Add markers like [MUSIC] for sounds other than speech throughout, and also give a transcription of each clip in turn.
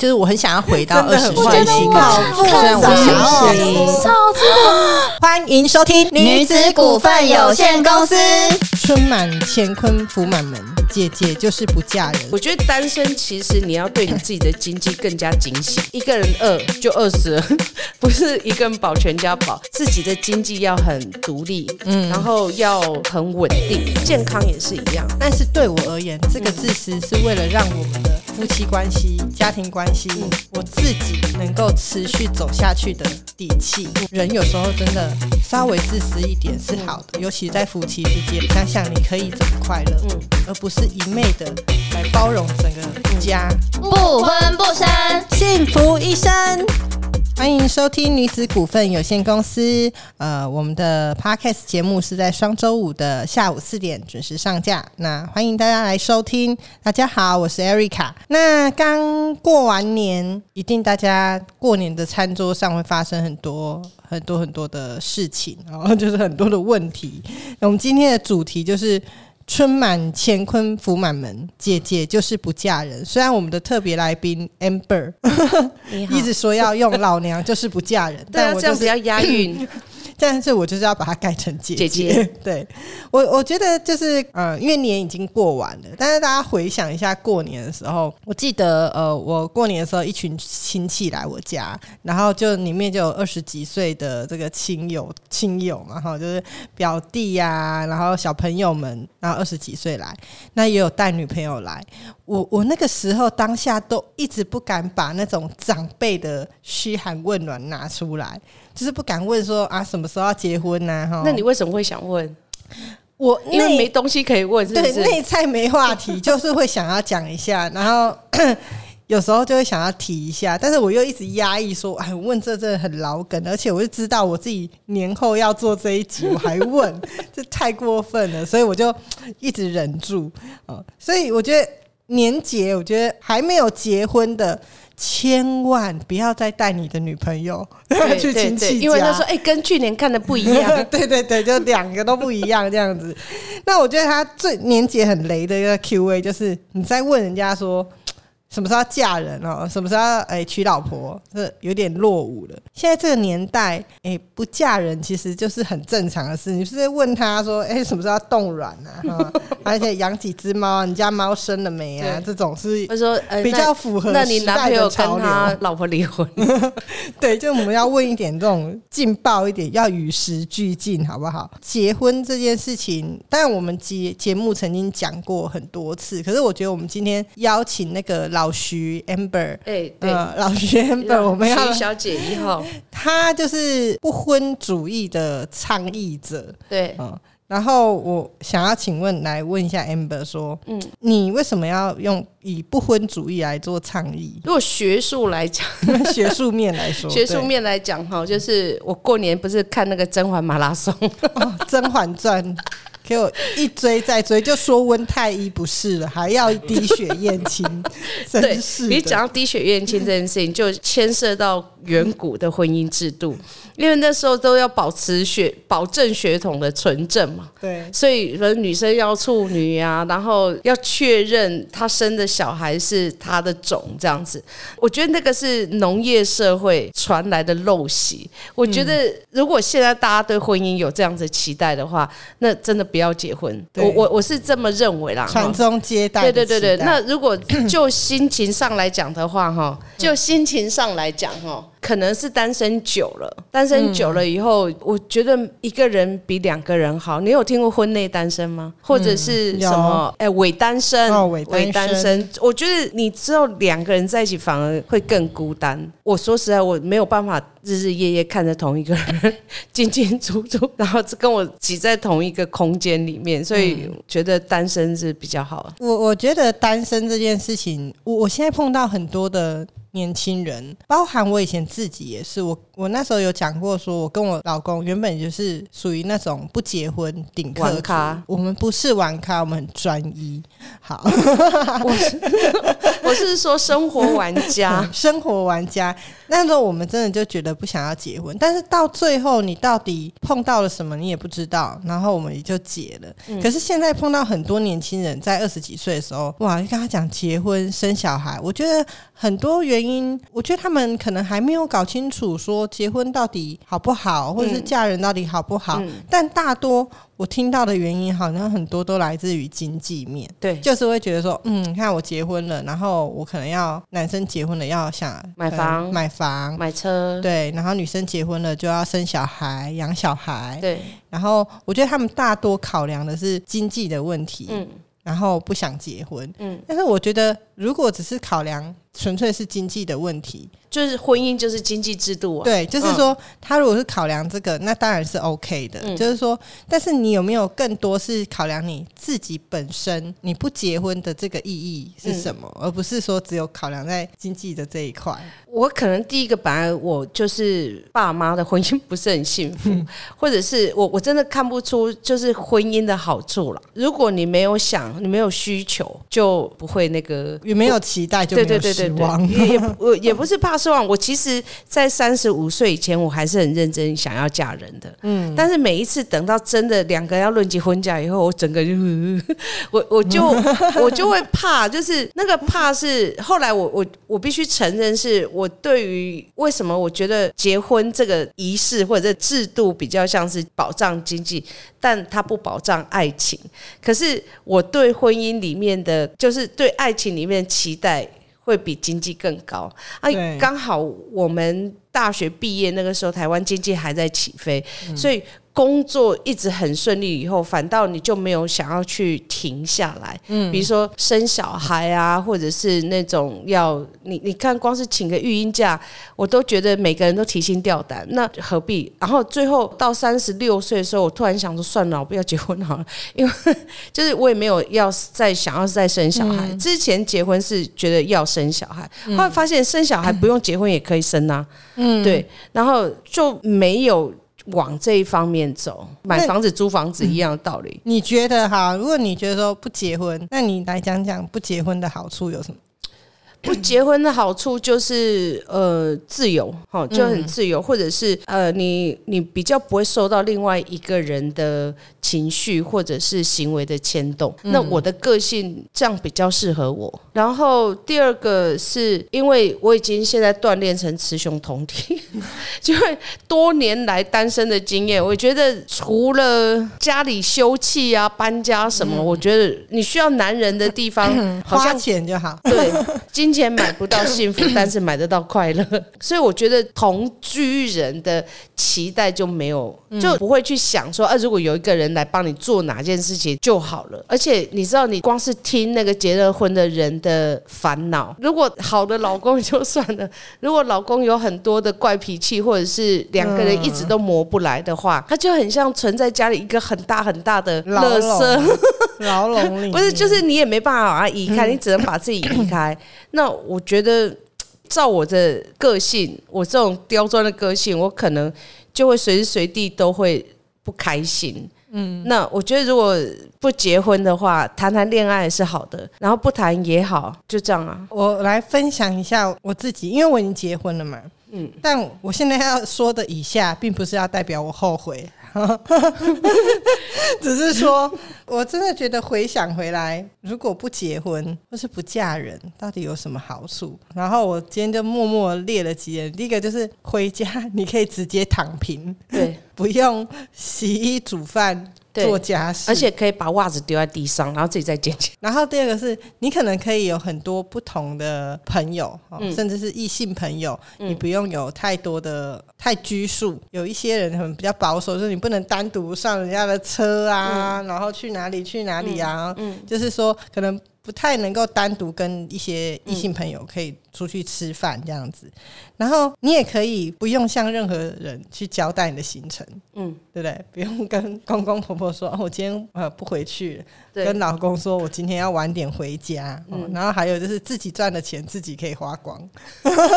就是我很想要回到二十真的很岁的心好态，虽然我想要超。欢迎收听女子股份有限公司。春满乾坤福满门，姐姐就是不嫁人。我觉得单身其实你要对你自己的经济更加警醒，一个人饿就饿死了，[LAUGHS] 不是一个人保全家保，自己的经济要很独立，嗯，然后要很稳定，健康也是一样。但是对我而言，这个自私是为了让我们的夫妻关系、家庭关系，我自己能够持续走下去的底气。人有时候真的稍微自私一点是好的，尤其在夫妻之间，想想你可以怎么快乐，嗯而不是一昧的来包容整个家，不婚不生，幸福一生。欢迎收听女子股份有限公司。呃，我们的 podcast 节目是在双周五的下午四点准时上架。那欢迎大家来收听。大家好，我是 Eric。那刚过完年，一定大家过年的餐桌上会发生很多很多很多的事情，然后 [LAUGHS] 就是很多的问题。那我们今天的主题就是。春满乾坤福满门，姐姐就是不嫁人。虽然我们的特别来宾 Amber [LAUGHS] [LAUGHS] 一直说要用老娘就是不嫁人，但我就是要押韵，[LAUGHS] 但是我就是要把它改成姐姐。姐 [LAUGHS] 对。我，我觉得就是呃，因为年已经过完了，但是大家回想一下过年的时候，我记得呃，我过年的时候一群亲戚来我家，然后就里面就有二十几岁的这个亲友亲友嘛，哈，就是表弟呀、然后小朋友们，然后二十几岁来，那也有带女朋友来。我我那个时候当下都一直不敢把那种长辈的嘘寒问暖拿出来，就是不敢问说啊什么时候要结婚呐、哈，那你为什么会想问？我因为没东西可以问，对？内菜没话题，就是会想要讲一下，然后 [COUGHS] 有时候就会想要提一下，但是我又一直压抑说，哎，问这真的很老梗，而且我就知道我自己年后要做这一集，我还问，[LAUGHS] 这太过分了，所以我就一直忍住哦。所以我觉得年节，我觉得还没有结婚的。千万不要再带你的女朋友对 [LAUGHS] 去亲戚家，因为他说，哎、跟去年看的不一样。[LAUGHS] 对对对，就两个都不一样这样子。那我觉得他最年节很雷的一个 Q&A 就是你在问人家说什么时候要嫁人哦，什么时候要哎、娶老婆，这有点落伍了。现在这个年代，哎、不嫁人其实就是很正常的事。你是在问他说，哎、什么时候要冻卵啊？哈而且养几只猫啊，你家猫生了没啊？对这种是他说，呃，比那较符合那你男朋友跟他老婆离婚？[LAUGHS] 对，就我们要问一点这种劲爆一点，要与时俱进，好不好？结婚这件事情，当然我们节节目曾经讲过很多次，可是我觉得我们今天邀请那个老徐 Amber，哎、对，呃，老徐 Amber，我们要徐小姐一号，[LAUGHS] 她就是不婚主义的倡议者，对，嗯。然后我想要请问，来问一下 Amber 说，嗯，你为什么要用以不婚主义来做倡议？如果学术来讲，[LAUGHS] 学术面来说，[LAUGHS] 学术面来讲哈，就是我过年不是看那个甄嬛马拉松，哦，《甄嬛传》给我一追再追，就说温太医不是了，还要滴血验亲，[LAUGHS] 对真是你讲到滴血验亲这件事情，就牵涉到远古的婚姻制度，因为那时候都要保持血保证血统的纯正嘛。对所以，说女生要处女啊，然后要确认她生的小孩是她的种，这样子。我觉得那个是农业社会传来的陋习。我觉得，如果现在大家对婚姻有这样子期待的话，那真的不要结婚。我我我是这么认为啦。哈传宗接代对对对对，那如果就心情上来讲的话，哈，就心情上来讲，哈，可能是单身久了，单身久了以后，我觉得一个人比两个人好。你有听过婚内单身吗？或者是什么？哎，伪单身，哦伪单身单身。我觉得你之后两个人在一起反而会更孤单。我说实在，我没有办法日日夜夜看着同一个人进进出出，然后跟我挤在同一个空间里面，所以觉得单身是比较好。我我觉得单身这件事情，我我现在碰到很多的年轻人，包含我以前自己也是，我我那时候有讲过，说我跟我老公原本就是属于那种不结婚顶咖我们不是玩咖，我们很专一。好，[LAUGHS] 我是说生活玩家，[LAUGHS] 生活玩家。那时候我们真的就觉得不想要结婚，但是到最后你到底碰到了什么，你也不知道，然后我们也就结了。嗯可是现在碰到很多年轻人在二十几岁的时候，哇，就跟他讲结婚生小孩，我觉得很多原因，我觉得他们可能还没有搞清楚说结婚到底好不好，或者是嫁人到底好不好。嗯。但大多我听到的原因，好像很多都来自于经济面。对，就是会觉得说，嗯，你看我结婚了，然后我可能要男生结婚了要想买房。买房，买车，对，然后女生结婚了就要生小孩、养小孩，对，然后我觉得他们大多考量的是经济的问题，嗯。然后不想结婚，嗯，但是我觉得如果只是考量纯粹是经济的问题，就是婚姻就是经济制度啊，对，就是说他如果是考量这个，那当然是 OK 的，嗯。就是说，但是你有没有更多是考量你自己本身你不结婚的这个意义是什么，而不是说只有考量在经济的这一块。我可能第一个本来我就是爸妈的婚姻不是很幸福，或者是我我真的看不出就是婚姻的好处了。如果你没有想，你没有需求，就不会那个也没有期待就对没有对对对对失望，，也也不 [LAUGHS] 我也不是怕失望。我其实，在三十五岁以前，我还是很认真想要嫁人的。嗯，但是每一次等到真的两个人要论及婚嫁以后，我整个就，[LAUGHS] 我我就 [LAUGHS] 我就会怕，就是那个怕是后来我我我必须承认，是我对于为什么我觉得结婚这个仪式或者制度比较像是保障经济，但它不保障爱情。可是我对婚姻里面的，就是对爱情里面的期待。会比经济更高啊对！刚好我们大学毕业那个时候，台湾经济还在起飞，所以工作一直很顺利。以后反倒你就没有想要去停下来，嗯，比如说生小孩啊，或者是那种要你你看，光是请个育婴假，我都觉得每个人都提心吊胆，那何必？然后最后到三十六岁的时候，我突然想说，算了，我不要结婚好了，因为就是我也没有要再想要再生小孩。之前结婚是觉得要生小孩，后来发现生小孩不用结婚也可以生啊，嗯，对，然后就没有往这一方面走，买房子租房子一样的道理。你觉得哈？如果你觉得说不结婚，那你来讲讲不结婚的好处有什么？不结婚的好处就是呃自由，哈，就很自由，或者是呃你你比较不会受到另外一个人的情绪或者是行为的牵动。那我的个性这样比较适合我。然后第二个是因为我已经现在锻炼成雌雄同体，[LAUGHS] 就会多年来单身的经验，我觉得除了家里休憩啊、搬家什么，我觉得你需要男人的地方，[CLEARS THROAT] 好花像钱就好。对，金钱买不到幸福，但是买得到快乐。[COUGHS] 所以我觉得同居人的期待就没有，就不会去想说，啊，如果有一个人来帮你做哪件事情就好了。而且你知道，你光是听那个结了婚的人的烦恼，如果好的老公就算了，[LAUGHS] 如果老公有很多的怪脾气，或者是两个人一直都磨不来的话，他就很像存在家里一个很大很大的牢垃圾。笼，牢笼里 [LAUGHS] 不是，就是你也没办法把它移开，你只能把自己移开。[COUGHS] [COUGHS] 那我觉得，照我的个性，我这种刁钻的个性，我可能就会随时随地都会不开心。嗯，那我觉得如果不结婚的话，谈谈恋爱是好的，然后不谈也好，就这样啊。我来分享一下我自己，因为我已经结婚了嘛。嗯，但我现在要说的以下，并不是要代表我后悔，[LAUGHS] 只是说我真的觉得回想回来，如果不结婚或是不嫁人，到底有什么好处？然后我今天就默默列了几点，第一个就是回家你可以直接躺平，对，[LAUGHS] 不用洗衣煮饭。对做家事，而且可以把袜子丢在地上，然后自己再捡起来。然后第二个是你可能可以有很多不同的朋友，哦嗯甚至是异性朋友，你不用有太多的太拘束。有一些人可能比较保守，就是你不能单独上人家的车啊，然后去哪里去哪里啊，就是说可能。不太能够单独跟一些异性朋友可以出去吃饭这样子，然后你也可以不用向任何人去交代你的行程，嗯，对不对？不用跟公公婆婆说，哦、我今天呃不回去跟老公说我今天要晚点回家，哦然后还有就是自己赚的钱自己可以花光，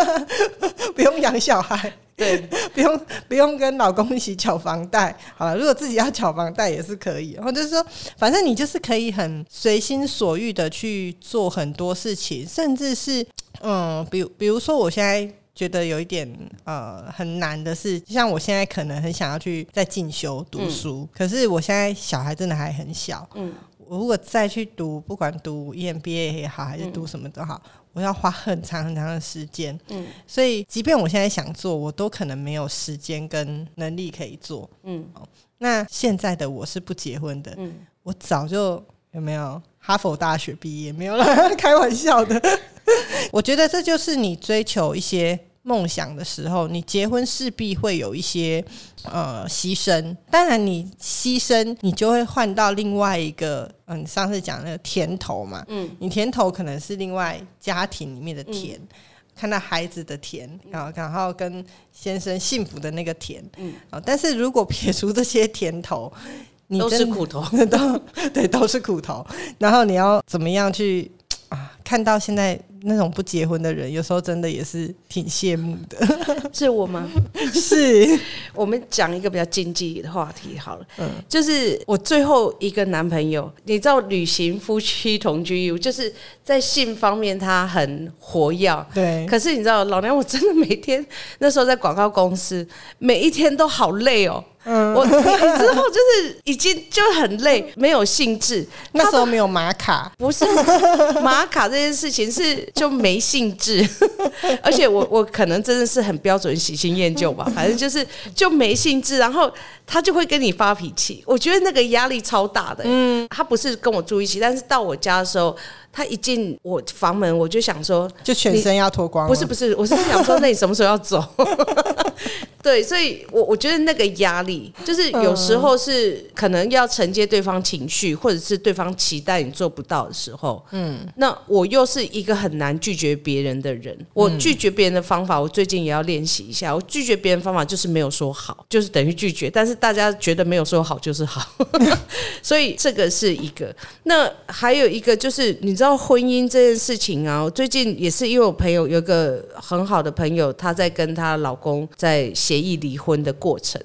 [LAUGHS] 不用养小孩。对，[LAUGHS] 不用不用跟老公一起缴房贷。[LAUGHS] 好了，如果自己要缴房贷也是可以，或者是说，反正你就是可以很随心所欲的去做很多事情，甚至是嗯，比如比如说我现在。觉得有一点呃很难的是，像我现在可能很想要去再进修读书，可是我现在小孩真的还很小，嗯，我如果再去读，不管读 EMBA 也好，还是读什么都好，我要花很长很长的时间，嗯，所以即便我现在想做，我都可能没有时间跟能力可以做，嗯，那现在的我是不结婚的，嗯，我早就有没有哈佛大学毕业没有了，[LAUGHS] 开玩笑的。[LAUGHS] 我觉得这就是你追求一些梦想的时候，你结婚势必会有一些呃牺牲。当然，你牺牲，你就会换到另外一个，嗯，上次讲那个甜头嘛。嗯，你甜头可能是另外家庭里面的甜，看到孩子的甜，然后然后跟先生幸福的那个甜。嗯，但是如果撇除这些甜头，你都是苦头，[LAUGHS] 都对，都是苦头。然后你要怎么样去啊？看到现在。那种不结婚的人，有时候真的也是挺羡慕的。[LAUGHS] 是我吗？是 [LAUGHS] 我们讲一个比较经济的话题好了。嗯，就是我最后一个男朋友，你知道，旅行夫妻同居，就是在性方面他很活跃。对。可是你知道，老娘我真的每天那时候在广告公司，每一天都好累哦。嗯，我之后就是已经就很累，没有兴致。[LAUGHS] 那时候没有玛卡，不是玛卡这件事情是就没兴致，[LAUGHS] 而且我我可能真的是很标准喜新厌旧吧，反正就是就没兴致，然后他就会跟你发脾气。我觉得那个压力超大的。嗯，他不是跟我住一起，但是到我家的时候。他一进我房门，我就想说，就全身要脱光。不是不是，我是想说，那你什么时候要走？[LAUGHS] 对，所以，我我觉得那个压力，就是有时候是可能要承接对方情绪，或者是对方期待你做不到的时候。嗯，那我又是一个很难拒绝别人的人。我拒绝别人的方法，我最近也要练习一下。我拒绝别人方法就是没有说好，就是等于拒绝。但是大家觉得没有说好就是好，[LAUGHS] 所以这个是一个。那还有一个就是你知道。婚姻这件事情啊，最近也是因为我朋友有个很好的朋友，她在跟她老公在协议离婚的过程。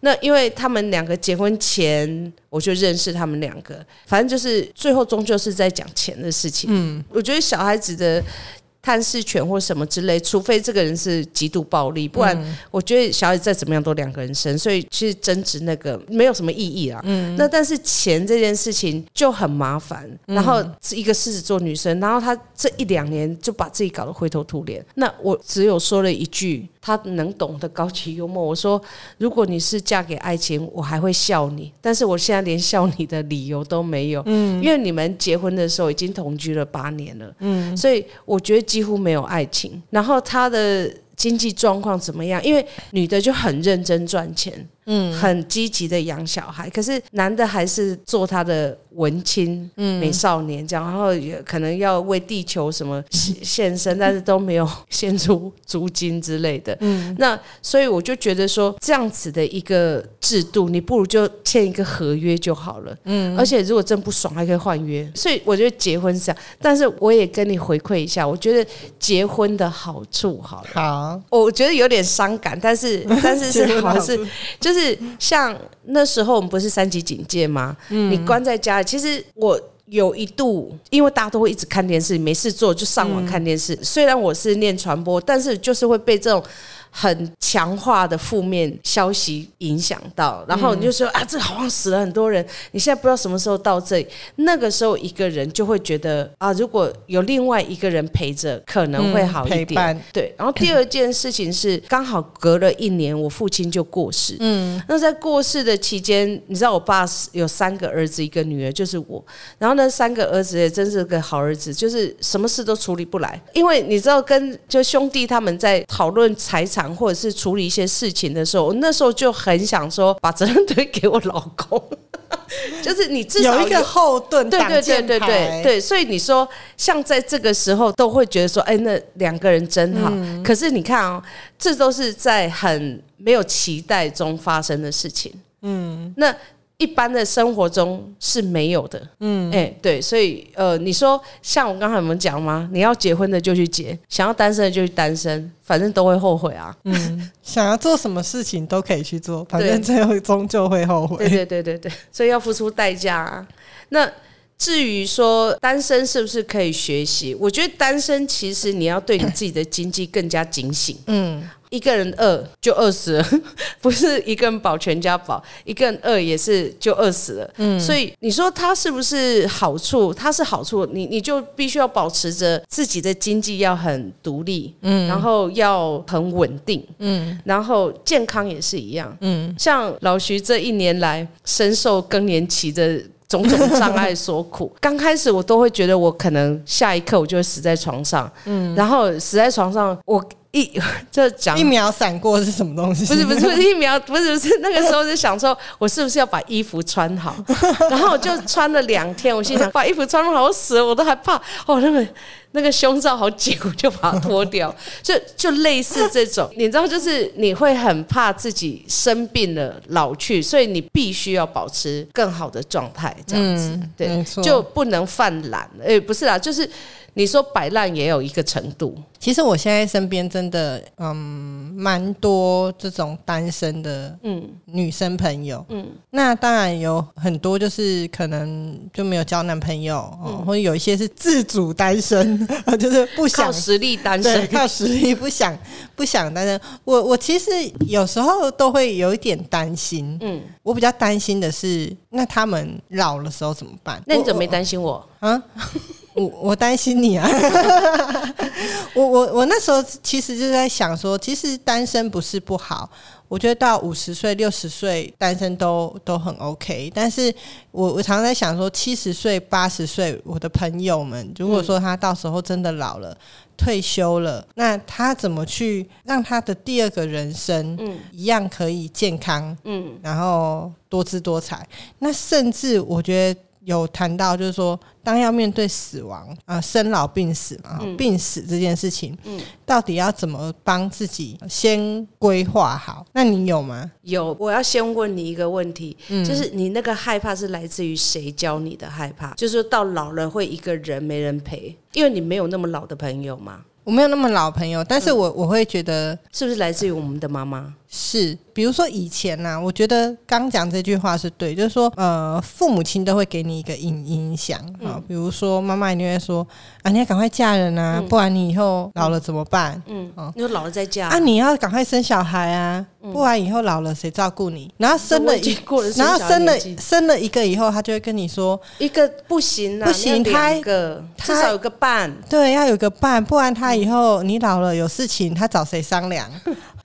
那因为他们两个结婚前我就认识他们两个，反正就是最后终究是在讲钱的事情。嗯，我觉得小孩子的。探视权或什么之类，除非这个人是极度暴力，不然我觉得小姐再怎么样都两个人生，所以其实争执那个没有什么意义啊。嗯那但是钱这件事情就很麻烦，然后是一个狮子座女生，然后她这一两年就把自己搞得灰头土脸。那我只有说了一句。他能懂得高级幽默。我说，如果你是嫁给爱情，我还会笑你。但是我现在连笑你的理由都没有，嗯，因为你们结婚的时候已经同居了八年了，嗯，所以我觉得几乎没有爱情。然后他的经济状况怎么样？因为女的就很认真赚钱。嗯，很积极的养小孩，可是男的还是做他的文青嗯美少年这样，然后也可能要为地球什么献身，[LAUGHS] 但是都没有献出租金之类的。嗯，那所以我就觉得说，这样子的一个制度，你不如就签一个合约就好了。嗯，而且如果真不爽，还可以换约。所以我觉得结婚是这样，但是我也跟你回馈一下，我觉得结婚的好处好了。好，我觉得有点伤感，但是但是是好是 [LAUGHS] 就是。是像那时候我们不是三级警戒吗？你关在家里，其实我有一度，因为大家都会一直看电视，没事做就上网看电视。虽然我是念传播，但是就是会被这种。很强化的负面消息影响到，然后你就说啊，这好像死了很多人。你现在不知道什么时候到这里，那个时候一个人就会觉得啊，如果有另外一个人陪着，可能会好一点。对，然后第二件事情是，刚好隔了一年，我父亲就过世。嗯，那在过世的期间，你知道我爸有三个儿子，一个女儿，就是我。然后那三个儿子也真是个好儿子，就是什么事都处理不来，因为你知道，跟就兄弟他们在讨论财产。或者是处理一些事情的时候，我那时候就很想说，把责任推给我老公，[LAUGHS] 就是你至少有一个后盾，对对对对对对。所以你说，像在这个时候，都会觉得说，哎，那两个人真好。可是你看哦，这都是在很没有期待中发生的事情。嗯，那一般的生活中是没有的。嗯，哎、对，所以呃，你说像我刚才我们讲吗？你要结婚的就去结，想要单身的就去单身，反正都会后悔啊。嗯想要做什么事情都可以去做，反正最后终究会后悔。对对对对对，所以要付出代价啊。那至于说单身是不是可以学习，我觉得单身其实你要对你自己的经济更加警醒。嗯，一个人饿就饿死了，[LAUGHS] 不是一个人保全家饱，一个人饿也是就饿死了。嗯，所以你说它是不是好处？它是好处，你你就必须要保持着自己的经济要很独立，嗯，然后要很稳定，嗯，然后健康也是一样，嗯，像老徐这一年来深受更年期的。种种障碍所苦，[LAUGHS] 刚开始我都会觉得我可能下一刻我就会死在床上，嗯，然后死在床上，我一 [LAUGHS] 就讲一秒闪过是什么东西？不是不是 [LAUGHS] 一秒，不是不是那个时候就想说，我是不是要把衣服穿好？然后我就穿了两天，我心想把衣服穿好，我死了我都害怕哦，那个那个胸罩好紧，我就把它脱掉，就就类似这种，你知道，就是你会很怕自己生病了老去，所以你必须要保持更好的状态，这样子，对就不能犯懒，诶、不是啦，就是你说摆烂也有一个程度，其实我现在身边真的嗯蛮多这种单身的嗯女生朋友，嗯，那当然有很多就是可能就没有交男朋友，哦、或者有一些是自主单身，[LAUGHS] 就是不想靠实力单身，靠实力不想不想单身。我我其实有时候都会有一点担心，嗯，我比较担心的是，那他们老的时候怎么办？那你怎么没我担心我？啊？我我担心你啊！[LAUGHS] 我我我那时候其实就在想说，其实单身不是不好，我觉得到五十岁、六十岁单身都都很 OK。但是我我常常在想说，七十岁、八十岁，我的朋友们，如果说他到时候真的老了。退休了，那他怎么去让他的第二个人生，一样可以健康，嗯然后多姿多彩？那甚至我觉得有谈到，就是说，当要面对死亡啊、生老病死嘛，病死这件事情，到底要怎么帮自己先规划好？那你有吗？有，我要先问你一个问题，嗯就是你那个害怕是来自于谁教你的害怕？就是说到老了会一个人没人陪，因为你没有那么老的朋友嘛，我没有那么老朋友，但是我我会觉得是不是来自于我们的妈妈？是，比如说以前呐、我觉得刚讲这句话是对，就是说，呃，父母亲都会给你一个影影响啊、比如说妈妈一定会说啊，你要赶快嫁人啊，不然你以后老了怎么办？嗯，你说老了再嫁。啊，你要赶快生小孩啊，不然以后老了谁照顾你？然后生了一 [LAUGHS] 然后生了生了一个以后，他就会跟你说，一个不行啊，不行他个他至少有个伴。对，要有个伴，不然他以后你老了有事情，他找谁商量？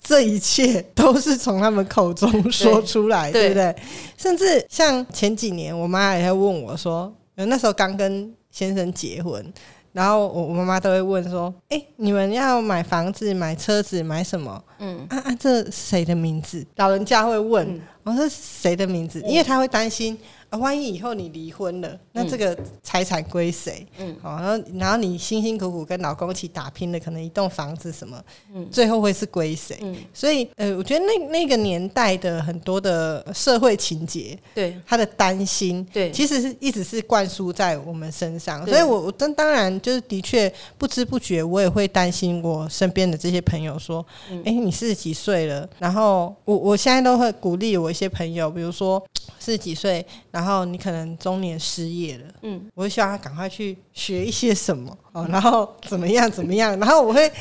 这一切都是从他们口中说出来，[LAUGHS] 对对不对？甚至像前几年，我妈也会问我说，呃那时候刚跟先生结婚，然后我我妈妈都会问说：“哎、你们要买房子、买车子、买什么？嗯，啊啊，这是谁的名字？”老人家会问，嗯我说是谁的名字？因为他会担心啊，万一以后你离婚了，那这个财产归谁？嗯，好，然后然后你辛辛苦苦跟老公一起打拼的，可能一栋房子什么，嗯，最后会是归谁？嗯？所以呃，我觉得那那个年代的很多的社会情节，对。他的担心，对。其实是一直是灌输在我们身上，所以我我当当然就是的确不知不觉，我也会担心我身边的这些朋友说，嗯哎、你四十几岁了，然后我我现在都会鼓励我一些朋友，比如说四十几岁，然后你可能中年失业了，嗯。嗯，我会希望他赶快去学一些什么哦，然后怎么样怎么样，[LAUGHS] 然后我会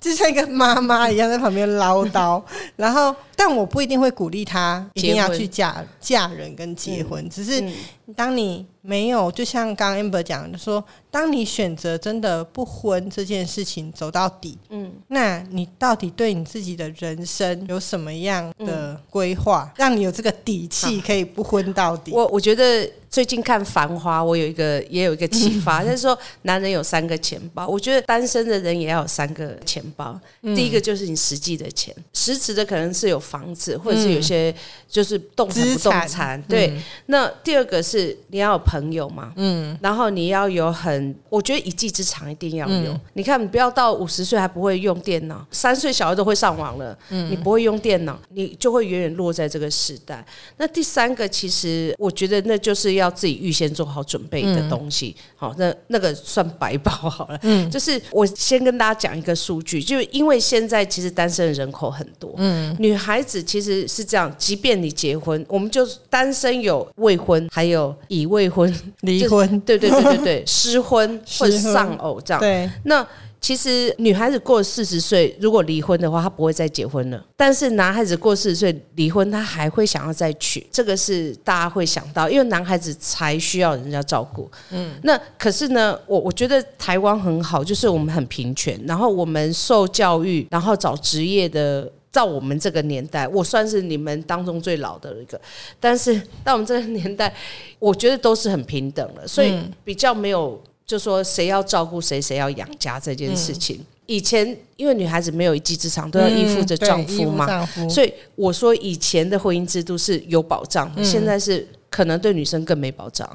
就像一个妈妈一样在旁边唠叨，[LAUGHS] 然后但我不一定会鼓励他一定要去嫁嫁人跟结婚，只是嗯。当你没有，就像刚刚 Amber 讲的说，当你选择真的不婚这件事情走到底，嗯。那你到底对你自己的人生有什么样的规划，让你有这个底气可以不婚到底？我我觉得最近看《繁花》，我有一个也有一个启发，[LAUGHS] 就是说男人有三个钱包，我觉得单身的人也要有三个钱包。第一个就是你实际的钱，实质的可能是有房子，或者是有些就是动产不动产产。对，那第二个是你要有朋友嘛，嗯，然后你要有很，我觉得一技之长一定要有。你看，你不要到五十岁还不会用电脑，三岁小孩都会上网了，你不会用电脑，你就会远远落在这个时代。那第三个，其实我觉得那就是要自己预先做好准备的东西。好，那那个算白包好了。嗯，就是我先跟大家讲一个数据，就是因为现在其实单身的人口很多，嗯，女孩子其实是这样，即便你结婚，我们就单身有未婚，还有已未婚、离婚，对对对对对，[LAUGHS] 失婚或者丧偶这样。对，那其实女孩子过四十岁，如果离婚的话，她不会再结婚了。但是男孩子过四十岁离婚，他还会想要再娶，这个是大家会想到，因为男孩子才需要人家照顾。嗯，那可是呢，我我觉得台湾很好，就是我们很平权，然后我们受教育，然后找职业的。到我们这个年代，我算是你们当中最老的一个，但是到我们这个年代，我觉得都是很平等了，所以比较没有就说谁要照顾谁，谁要养家这件事情。以前因为女孩子没有一技之长，都要依附着丈夫嘛，丈夫所以我说以前的婚姻制度是有保障的，现在是可能对女生更没保障。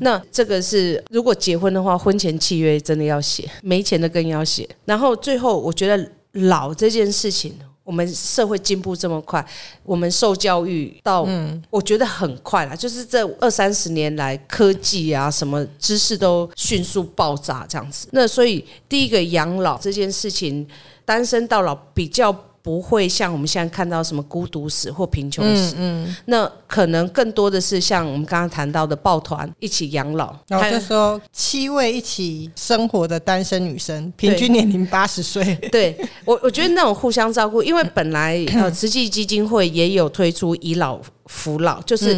那这个是如果结婚的话，婚前契约真的要写，没钱的更要写。然后最后我觉得老这件事情。我们社会进步这么快，我们受教育到，我觉得很快啦。就是这二三十年来，科技啊，什么知识都迅速爆炸这样子。那所以第一个养老这件事情，单身到老比较不会像我们现在看到什么孤独死或贫穷死，那可能更多的是像我们刚刚谈到的抱团一起养老，然后就说七位一起生活的单身女生，平均年龄八十岁。[LAUGHS] 对我，我觉得那种互相照顾，因为本来呃，慈济基金会也有推出以老扶老，就是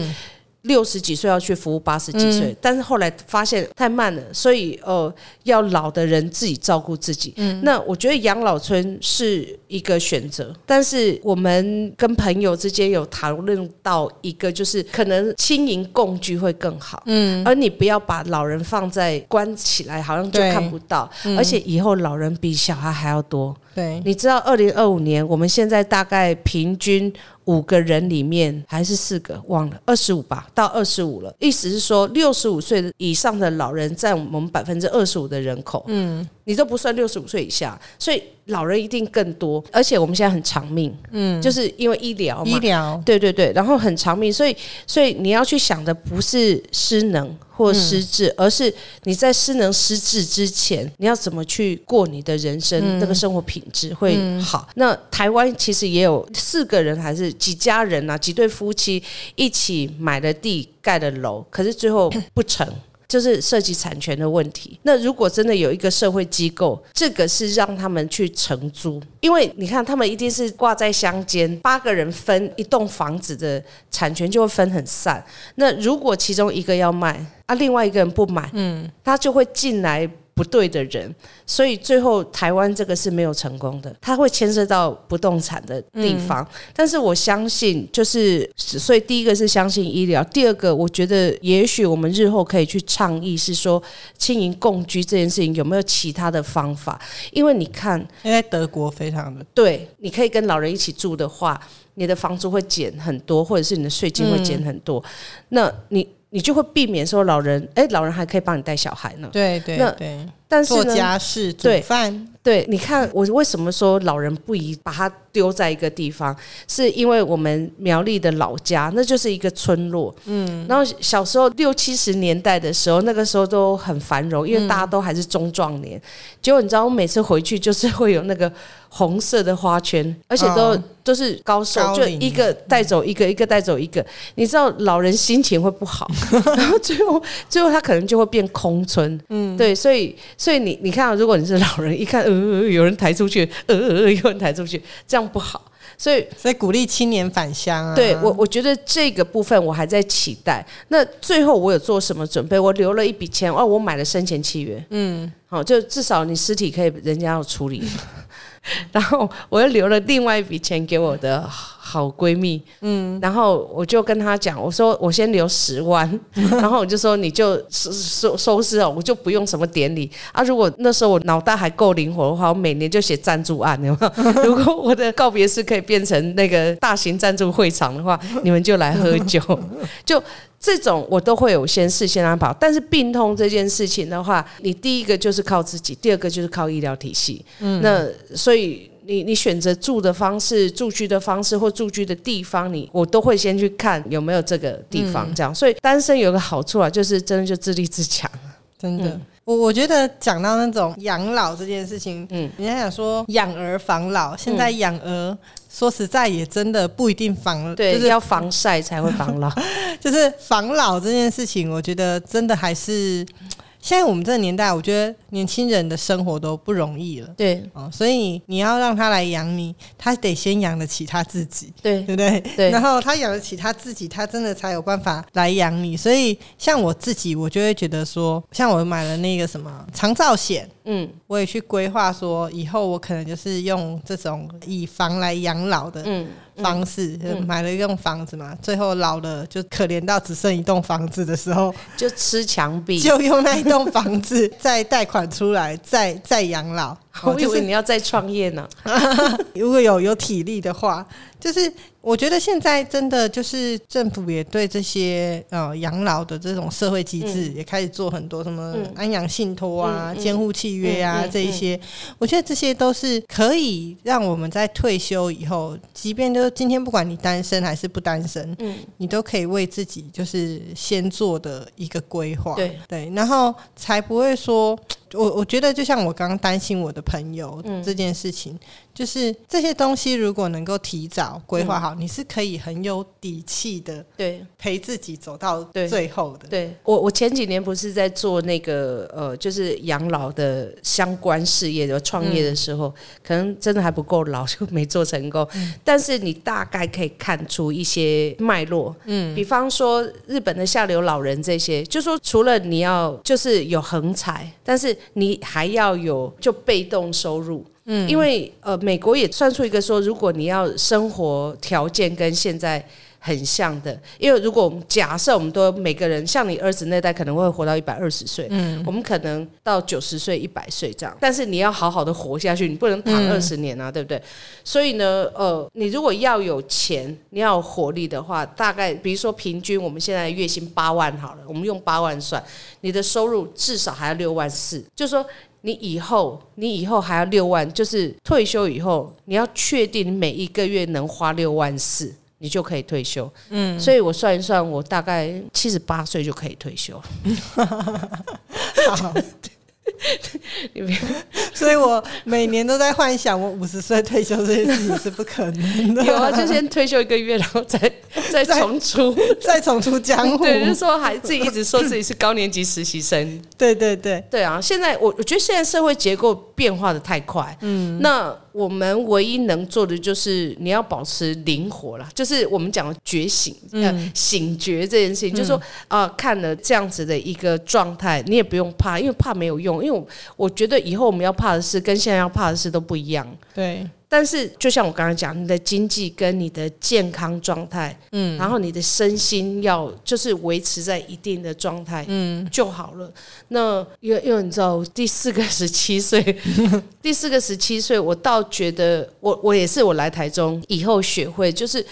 六十几岁要去服务八十几岁，但是后来发现太慢了，所以呃，要老的人自己照顾自己。那我觉得养老村是一个选择，但是我们跟朋友之间有讨论到一个，就是可能轻盈共居会更好。嗯，而你不要把老人放在关起来，好像就看不到，而且以后老人比小孩还要多。对，你知道，二零二五年我们现在大概平均五个人里面还是四个，忘了二十五吧，到二十五了。意思是说，六十五岁以上的老人占我们百分之二十五的人口。嗯，你都不算六十五岁以下，所以老人一定更多。而且我们现在很长命，嗯，就是因为医疗嘛，医疗对对对，然后很长命，所以所以你要去想的不是失能或失智，而是你在失能失智之前，你要怎么去过你的人生，那个生活品质会好。那台湾其实也有四个人还是几家人啊，几对夫妻一起买了地盖了楼，可是最后不成。就是涉及产权的问题。那如果真的有一个社会机构，这个是让他们去承租，因为你看他们一定是挂在乡间，八个人分一栋房子的产权就会分很散。那如果其中一个要卖，啊，另外一个人不买，嗯，他就会进来。不对的人，所以最后台湾这个是没有成功的，它会牵涉到不动产的地方。但是我相信，就是所以第一个是相信医疗，第二个我觉得也许我们日后可以去倡议，是说轻盈共居这件事情有没有其他的方法？因为你看，因为在德国非常的对，你可以跟老人一起住的话，你的房租会减很多，或者是你的税金会减很多，那你你就会避免说老人，哎，老人还可以帮你带小孩呢。对对那对，做但是呢，家事、煮对饭，对，你看我为什么说老人不宜把他丢在一个地方，是因为我们苗栗的老家那就是一个村落，嗯，然后小时候六七十年代的时候，那个时候都很繁荣，因为大家都还是中壮年。结果你知道，我每次回去就是会有那个红色的花圈，而且都、哦都是高手，就一个带走一个，一个带走一个。你知道老人心情会不好，[LAUGHS] 然后最后最后他可能就会变空村，嗯，对，所以所以你你看啊，如果你是老人，一看呃呃有人抬出去，呃呃呃有人抬出去，这样不好。所以所以鼓励青年返乡啊。对我，我觉得这个部分我还在期待。那最后我有做什么准备？我留了一笔钱，哦，我买了生前契约，嗯，好，就至少你尸体可以人家要处理。[LAUGHS] 然后我又留了另外一笔钱给我的好闺蜜，嗯，然后我就跟她讲，我说我先留十万，[LAUGHS] 然后我就说你就收收收拾哦，我就不用什么典礼啊。如果那时候我脑袋还够灵活的话，我每年就写赞助案，有没有？[LAUGHS] 如果我的告别式可以变成那个大型赞助会场的话，你们就来喝酒，就。这种我都会有先事先安排，但是病痛这件事情的话，你第一个就是靠自己，第二个就是靠医疗体系。嗯，那所以你你选择住的方式、住居的方式或住居的地方，你我都会先去看有没有这个地方。这样，所以单身有个好处啊，就是真的就自立自强。真的，我我觉得讲到那种养老这件事情，嗯，人家想说养儿防老，现在养儿。说实在，也真的不一定防，对，就是要防晒才会防老。[LAUGHS] 就是防老这件事情，我觉得真的还是。现在我们这个年代，我觉得年轻人的生活都不容易了。对，哦，所以你要让他来养你，他得先养得起他自己，对，对不对？对。然后他养得起他自己，他真的才有办法来养你。所以像我自己，我就会觉得说，像我买了那个什么长照险，嗯，我也去规划说，以后我可能就是用这种以房来养老的，嗯。方式买了一栋房子嘛，最后老了就可怜到只剩一栋房子的时候，就吃墙壁，就用那一栋房子再贷款出来，再再养老。[LAUGHS] 我以为你要再创业呢，[LAUGHS] 如果有有体力的话。就是我觉得现在真的就是政府也对这些呃养老的这种社会机制也开始做很多什么安养信托啊、监护契约啊这一些，我觉得这些都是可以让我们在退休以后，即便就是今天不管你单身还是不单身，嗯，你都可以为自己就是先做的一个规划，对。对，然后才不会说。我我觉得就像我刚刚担心我的朋友这件事情，就是这些东西如果能够提早规划好，你是可以很有底气的，对，陪自己走到最后的。对。我，我前几年不是在做那个呃，就是养老的相关事业的创业的时候，可能真的还不够老，就没做成功。但是你大概可以看出一些脉络，嗯，比方说日本的下流老人这些，就说除了你要就是有横财，但是你还要有就被动收入，嗯，因为呃，美国也算出一个说，如果你要生活条件跟现在。很像的，因为如果我们假设我们都每个人像你儿子那代可能会活到一百二十岁，嗯，我们可能到九十岁、一百岁这样，但是你要好好的活下去，你不能躺二十年啊，对不对？所以呢，呃，你如果要有钱，你要有活力的话，大概比如说平均我们现在月薪八万好了，我们用八万算，你的收入至少还要六万四，就说你以后你以后还要六万，就是退休以后你要确定每一个月能花六万四。你就可以退休，嗯，所以我算一算，我大概七十八岁就可以退休。[LAUGHS] [LAUGHS] 好。[LAUGHS] 所以，我每年都在幻想，我五十岁退休这件事情是不可能的。有啊，就先退休一个月，然后再再重出，[LAUGHS] 再重出江湖。对，就说还自己一直说自己是高年级实习生。对对对对啊！现在我我觉得现在社会结构变化的太快，嗯，那我们唯一能做的就是你要保持灵活啦，就是我们讲的觉醒、醒觉这件事情，就是说啊，看了这样子的一个状态，你也不用怕，因为怕没有用。因为我觉得以后我们要怕的事跟现在要怕的事都不一样。对，但是就像我刚刚讲，你的经济跟你的健康状态，嗯，然后你的身心要就是维持在一定的状态，嗯，就好了。那因为因为你知道，第四个十七岁，[LAUGHS] 第四个十七岁，我倒觉得我我也是我来台中以后学会，就是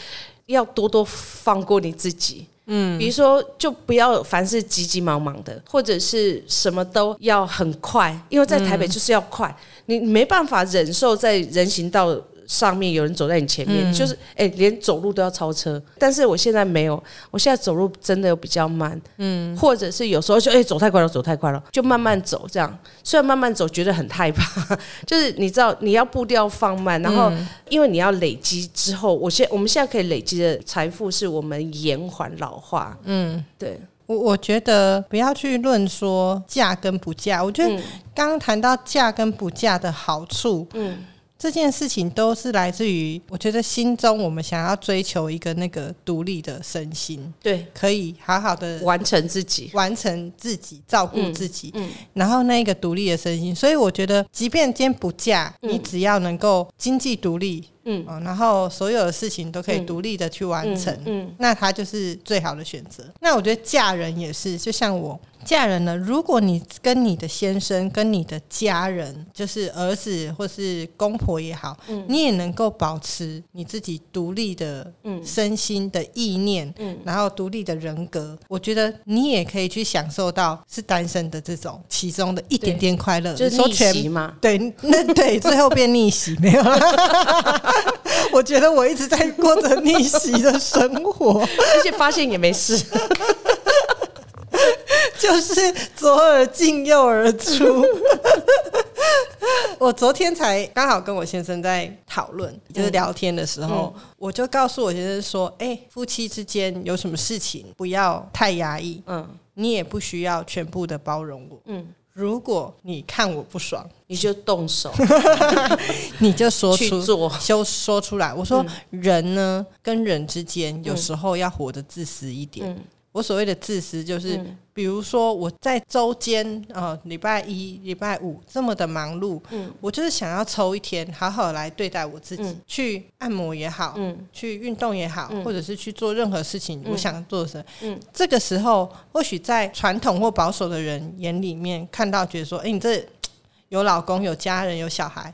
要多多放过你自己。嗯，比如说，就不要凡事急急忙忙的，或者是什么都要很快，因为在台北就是要快，你没办法忍受在人行道。上面有人走在你前面，就是哎，连走路都要超车。但是我现在没有，我现在走路真的有比较慢，嗯，或者是有时候就哎走太快了，走太快了，就慢慢走这样。虽然慢慢走觉得很害怕，[LAUGHS] 就是你知道你要步调放慢，然后因为你要累积之后，我现我们现在可以累积的财富是我们延缓老化。嗯，对我我觉得不要去论说价跟不价，我觉得刚刚谈到价跟不价的好处，嗯。这件事情都是来自于我觉得心中我们想要追求一个那个独立的身心，对，可以好好的完成自己。完成自己，照顾自己，嗯然后那个独立的身心。所以我觉得，即便今天不嫁，你只要能够经济独立，嗯。嗯、然后所有的事情都可以独立的去完成，嗯那他就是最好的选择。那我觉得嫁人也是，就像我嫁人了，如果你跟你的先生、跟你的家人，就是儿子或是公婆也好，嗯你也能够保持你自己独立的嗯身心的意念，然后独立的人格，我觉得你也可以去享受到是单身的这种其中的一点点快乐。就是逆说全袭嘛，对，[LAUGHS] 那对，最后变逆袭没有啦。[LAUGHS] 我觉得我一直在过着逆袭的生活，[LAUGHS] 而且发现也没事。就是左耳进右耳出。[LAUGHS] 我昨天才刚好跟我先生在讨论，就是聊天的时候，我就告诉我先生说：“哎、夫妻之间有什么事情不要太压抑，嗯你也不需要全部的包容我。嗯，如果你看我不爽，你就动手 [LAUGHS] 你就说出去做。就说出来。我说人呢，跟人之间有时候要活得自私一点。嗯我所谓的自私，就是、嗯。比如说我在周间呃礼拜一、礼拜五这么的忙碌，嗯。我就是想要抽一天好好来对待我自己，嗯。去按摩也好，嗯。去运动也好，嗯。或者是去做任何事情，我想做的事。嗯。这个时候，或许在传统或保守的人眼里面看到，觉得说，哎、你这 [TSK] 有老公、有家人、有小孩。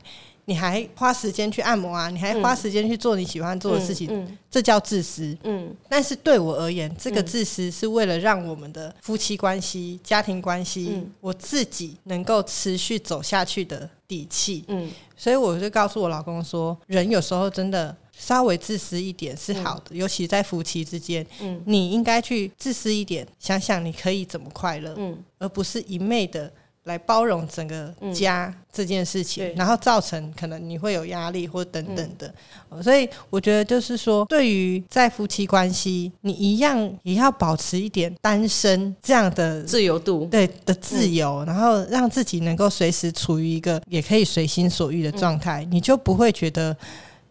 你还花时间去按摩啊？你还花时间去做你喜欢做的事情，嗯这叫自私。嗯但是对我而言，这个自私是为了让我们的夫妻关系、家庭关系，嗯我自己能够持续走下去的底气。嗯所以我就告诉我老公说，人有时候真的稍微自私一点是好的，尤其在夫妻之间，嗯你应该去自私一点，想想你可以怎么快乐，嗯而不是一昧的。来包容整个家这件事情，对。然后造成可能你会有压力或等等的，呃所以我觉得就是说，对于在夫妻关系，你一样也要保持一点单身这样的自由度。对的自由，然后让自己能够随时处于一个也可以随心所欲的状态，你就不会觉得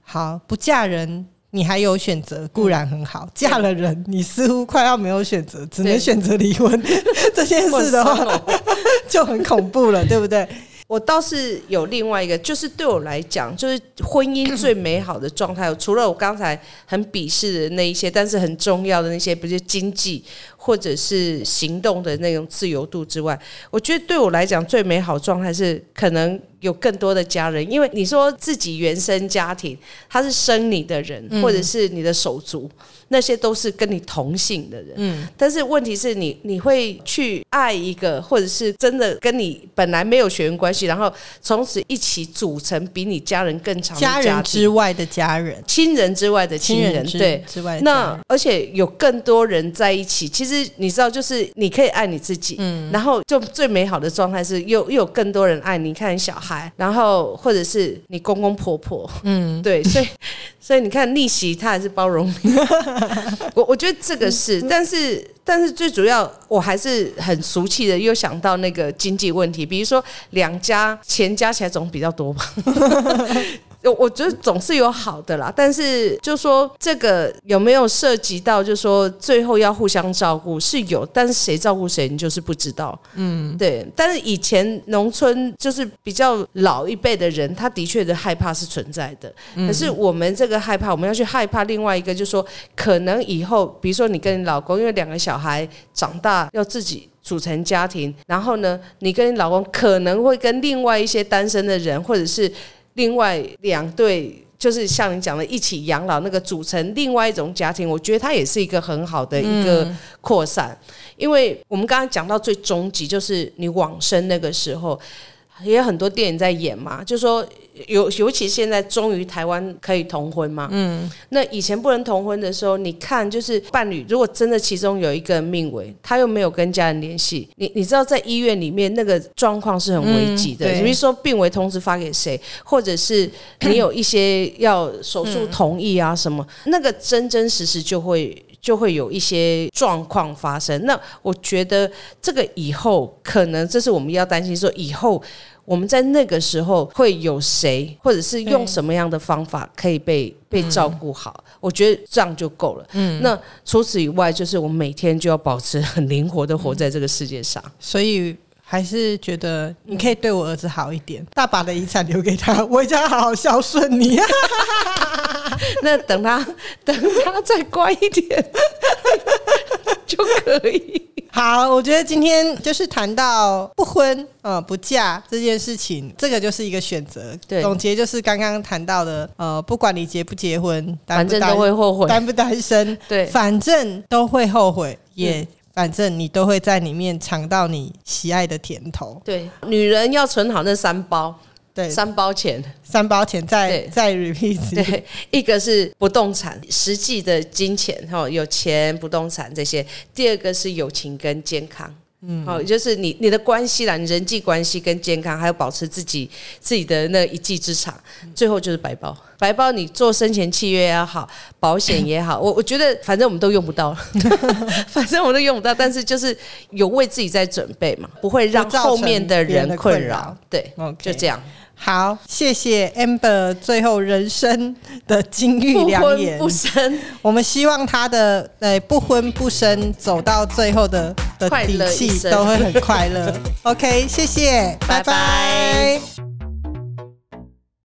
好不嫁人。你还有选择，固然很好。嫁了人，你似乎快要没有选择，只能选择离婚。[LAUGHS] 这件事的话，[LAUGHS] [LAUGHS] 就很恐怖了，对不对？我倒是有另外一个，就是对我来讲，就是婚姻最美好的状态，[CLEARS THROAT] 除了我刚才很鄙视的那一些，但是很重要的那些，不是经济或者是行动的那种自由度之外，我觉得对我来讲最美好状态是可能有更多的家人，因为你说自己原生家庭，他是生你的人，或者是你的手足，那些都是跟你同姓的人，嗯，但是问题是你你会去爱一个，或者是真的跟你本来没有血缘关系，然后从此一起组成比你家人更长的家人之外的家人，亲人之外的亲人，对。之外那，而且有更多人在一起，其实你知道，就是你可以爱你自己，嗯，然后就最美好的状态是又又有更多人爱你，你看小孩，然后或者是你公公婆婆，嗯，对，所以所以你看逆袭他还是包容你，[LAUGHS] 我我觉得这个是，但是但是最主要我还是很俗气的，又想到那个经济问题，比如说两家钱加起来总比较多吧。[LAUGHS] 我我觉得总是有好的啦，但是就说这个有没有涉及到，就说最后要互相照顾是有，但是谁照顾谁你就是不知道。嗯，对。但是以前农村就是比较老一辈的人，他的确的害怕是存在的。可是我们这个害怕，我们要去害怕另外一个，就是说可能以后，比如说你跟你老公，因为两个小孩长大要自己。组成家庭，然后呢，你跟你老公可能会跟另外一些单身的人，或者是另外两对，就是像你讲的，一起养老那个组成另外一种家庭，我觉得它也是一个很好的一个扩散，因为我们刚刚讲到最终极，就是你往生那个时候。也有很多电影在演嘛，就说尤尤其现在终于台湾可以同婚嘛，嗯，那以前不能同婚的时候，你看就是伴侣，如果真的其中有一个人命危，他又没有跟家人联系，你你知道在医院里面那个状况是很危急的，比如说病危通知发给谁，或者是你有一些要手术同意啊什么，那个真真实实就会。就会有一些状况发生。那我觉得这个以后可能这是我们要担心，说以后我们在那个时候会有谁，或者是用什么样的方法可以被被照顾好？我觉得这样就够了。嗯，那除此以外，就是我们每天就要保持很灵活的活在这个世界上。所以还是觉得你可以对我儿子好一点，大把的遗产留给他，[LAUGHS] 我一定要好好孝顺你。[LAUGHS] 那等他 [LAUGHS] 等他再乖一点就可以。好，我觉得今天就是谈到不婚呃不嫁这件事情，这个就是一个选择。对总结就是刚刚谈到的，呃，不管你结不结婚，单不反正都会后悔。单不单身，对反正都会后悔，也反正你都会在里面尝到你喜爱的甜头。对，女人要存好那三包，对，三包钱。三包钱再对再 repeat。对，一个是不动产，实际的金钱哈，有钱、不动产这些；第二个是友情跟健康。嗯，好，就是你你的关系啦，你人际关系跟健康，还有保持自己自己的那一技之长，最后就是白包。白包你做生前契约也好，保险也好，我我觉得反正我们都用不到，[LAUGHS] 反正我们都用不到，但是就是有为自己在准备嘛，不会让后面的人困困扰扰。对就这样。好，谢谢 Amber 最后人生的金玉良言。不生，我们希望他的呃不婚不生走到最后的的快底气都会很快乐。OK，谢谢，拜拜拜拜